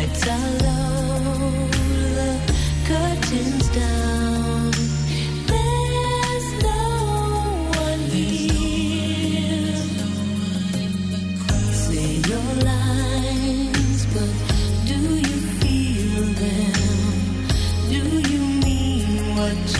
lights are low, the curtains down. There's no one here. Say your lines, but do you feel them? Do you mean what?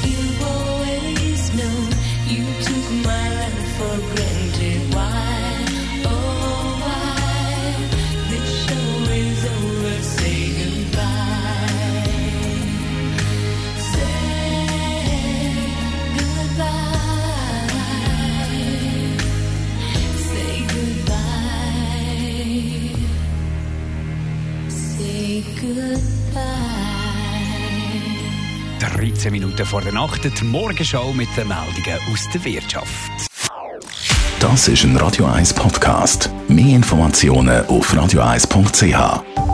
13 Minuten vor der Nacht die Morgenshow mit den Meldungen aus der Wirtschaft. Das ist ein Radio 1 Podcast. Mehr Informationen auf radio1.ch.